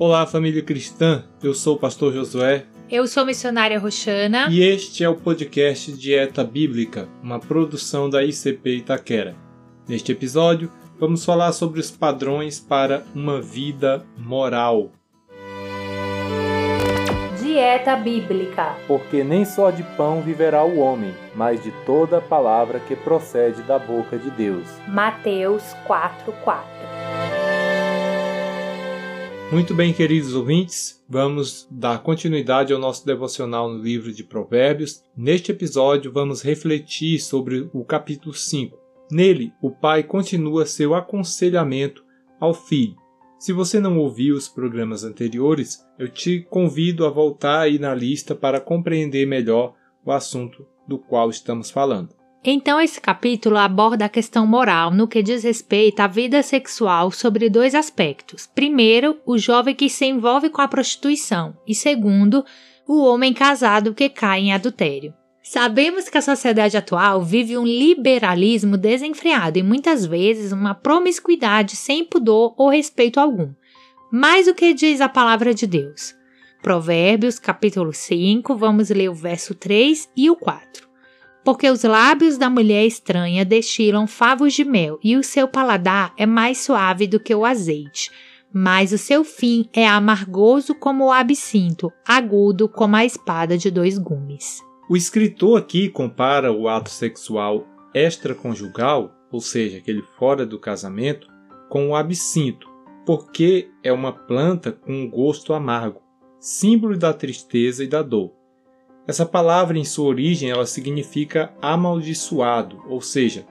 Olá, família cristã. Eu sou o pastor Josué. Eu sou missionária Roxana. E este é o podcast Dieta Bíblica, uma produção da ICP Itaquera. Neste episódio, vamos falar sobre os padrões para uma vida moral. Dieta Bíblica. Porque nem só de pão viverá o homem, mas de toda palavra que procede da boca de Deus. Mateus 4:4. Muito bem, queridos ouvintes, vamos dar continuidade ao nosso devocional no livro de Provérbios. Neste episódio, vamos refletir sobre o capítulo 5. Nele, o pai continua seu aconselhamento ao filho. Se você não ouviu os programas anteriores, eu te convido a voltar aí na lista para compreender melhor o assunto do qual estamos falando. Então, esse capítulo aborda a questão moral no que diz respeito à vida sexual sobre dois aspectos. Primeiro, o jovem que se envolve com a prostituição, e segundo, o homem casado que cai em adultério. Sabemos que a sociedade atual vive um liberalismo desenfreado e muitas vezes uma promiscuidade sem pudor ou respeito algum. Mas o que diz a palavra de Deus? Provérbios, capítulo 5, vamos ler o verso 3 e o 4 porque os lábios da mulher estranha destilam favos de mel, e o seu paladar é mais suave do que o azeite. Mas o seu fim é amargoso como o absinto, agudo como a espada de dois gumes. O escritor aqui compara o ato sexual extraconjugal, ou seja, aquele fora do casamento, com o absinto, porque é uma planta com um gosto amargo, símbolo da tristeza e da dor. Essa palavra, em sua origem, ela significa amaldiçoado, ou seja,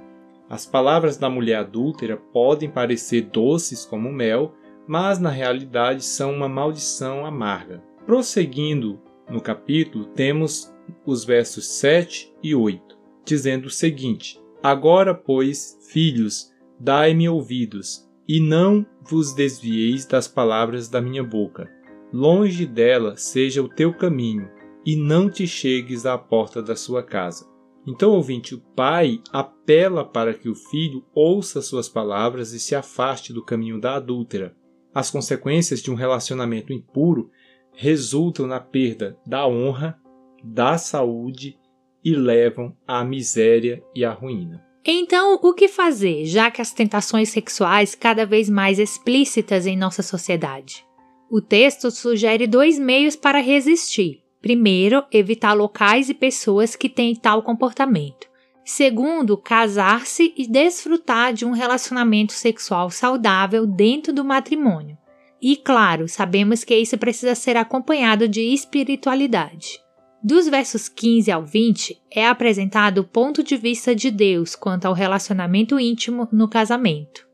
as palavras da mulher adúltera podem parecer doces como mel, mas na realidade são uma maldição amarga. Prosseguindo no capítulo, temos os versos 7 e 8, dizendo o seguinte: Agora, pois, filhos, dai-me ouvidos, e não vos desvieis das palavras da minha boca. Longe dela seja o teu caminho, e não te chegues à porta da sua casa. Então, ouvinte, o pai apela para que o filho ouça suas palavras e se afaste do caminho da adúltera. As consequências de um relacionamento impuro resultam na perda da honra, da saúde e levam à miséria e à ruína. Então, o que fazer, já que as tentações sexuais cada vez mais explícitas em nossa sociedade? O texto sugere dois meios para resistir. Primeiro, evitar locais e pessoas que têm tal comportamento. Segundo, casar-se e desfrutar de um relacionamento sexual saudável dentro do matrimônio. E claro, sabemos que isso precisa ser acompanhado de espiritualidade. Dos versos 15 ao 20 é apresentado o ponto de vista de Deus quanto ao relacionamento íntimo no casamento.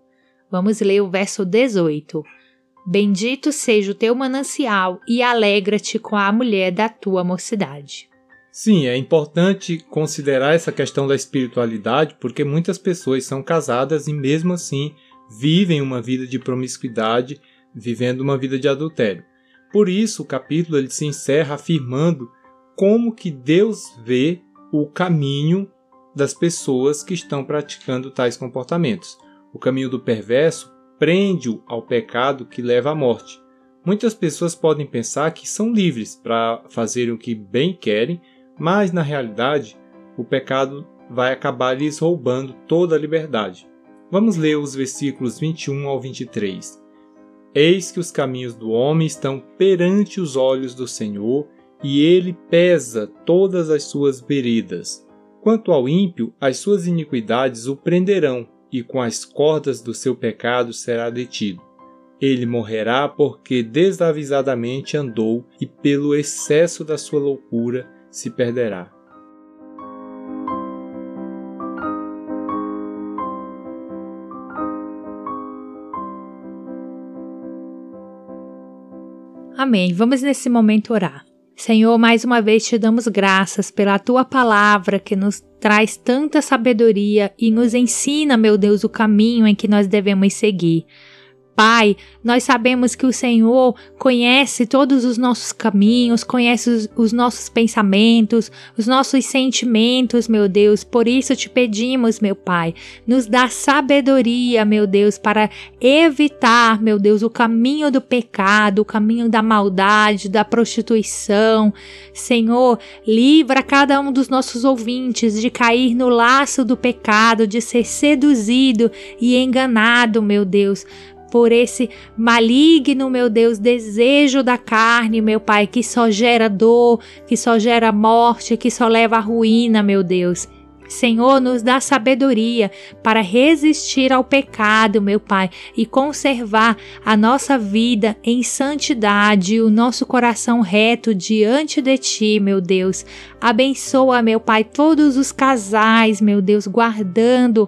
Vamos ler o verso 18. Bendito seja o teu manancial e alegra-te com a mulher da tua mocidade. Sim, é importante considerar essa questão da espiritualidade porque muitas pessoas são casadas e mesmo assim vivem uma vida de promiscuidade, vivendo uma vida de adultério. Por isso, o capítulo ele se encerra afirmando como que Deus vê o caminho das pessoas que estão praticando tais comportamentos. O caminho do perverso prende-o ao pecado que leva à morte. Muitas pessoas podem pensar que são livres para fazerem o que bem querem, mas na realidade o pecado vai acabar lhes roubando toda a liberdade. Vamos ler os versículos 21 ao 23. Eis que os caminhos do homem estão perante os olhos do Senhor, e ele pesa todas as suas veredas. Quanto ao ímpio, as suas iniquidades o prenderão, e com as cordas do seu pecado será detido. Ele morrerá porque desavisadamente andou e pelo excesso da sua loucura se perderá. Amém. Vamos nesse momento orar. Senhor, mais uma vez te damos graças pela tua palavra que nos traz tanta sabedoria e nos ensina, meu Deus, o caminho em que nós devemos seguir. Pai, nós sabemos que o Senhor conhece todos os nossos caminhos, conhece os, os, nossos pensamentos, os nossos sentimentos, meu Deus. Por isso te pedimos, meu Pai, nos dá sabedoria, meu Deus, para evitar, meu Deus, o caminho do pecado, o caminho da maldade, da prostituição. Senhor, livra cada um dos nossos ouvintes de cair no laço do pecado, de ser seduzido e enganado, meu Deus por esse maligno, meu Deus, desejo da carne, meu Pai, que só gera dor, que só gera morte, que só leva à ruína, meu Deus. Senhor, nos dá sabedoria para resistir ao pecado, meu Pai, e conservar a nossa vida em santidade, o nosso coração reto diante de Ti, meu Deus. Abençoa, meu Pai, todos os casais, meu Deus, guardando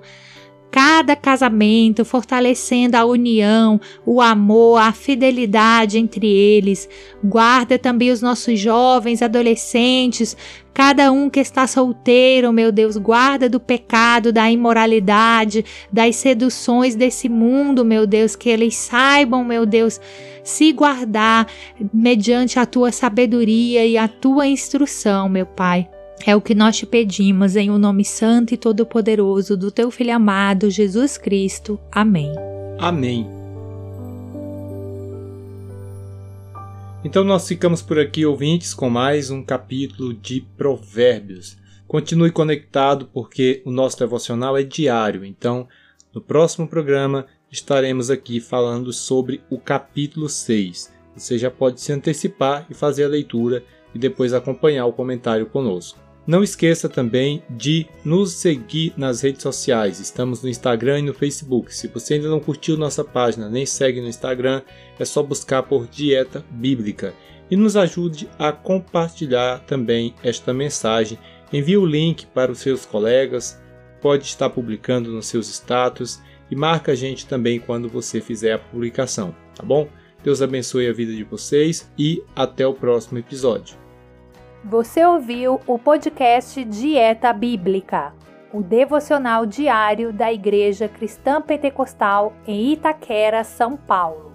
cada casamento, fortalecendo a união, o amor, a fidelidade entre eles. Guarda também os nossos jovens, adolescentes, cada um que está solteiro, meu Deus, guarda do pecado, da imoralidade, das seduções desse mundo, meu Deus, que eles saibam, meu Deus, se guardar mediante a tua sabedoria e a tua instrução, meu Pai. É o que nós te pedimos em o um nome santo e todo-poderoso do teu Filho amado, Jesus Cristo. Amém. Amém. Então nós ficamos por aqui, ouvintes, com mais um capítulo de Provérbios. Continue conectado porque o nosso devocional é diário. Então, no próximo programa estaremos aqui falando sobre o capítulo 6. Você já pode se antecipar e fazer a leitura e depois acompanhar o comentário conosco. Não esqueça também de nos seguir nas redes sociais. Estamos no Instagram e no Facebook. Se você ainda não curtiu nossa página nem segue no Instagram, é só buscar por Dieta Bíblica. E nos ajude a compartilhar também esta mensagem. Envie o link para os seus colegas, pode estar publicando nos seus status e marca a gente também quando você fizer a publicação, tá bom? Deus abençoe a vida de vocês e até o próximo episódio. Você ouviu o podcast Dieta Bíblica, o devocional diário da Igreja Cristã Pentecostal em Itaquera, São Paulo.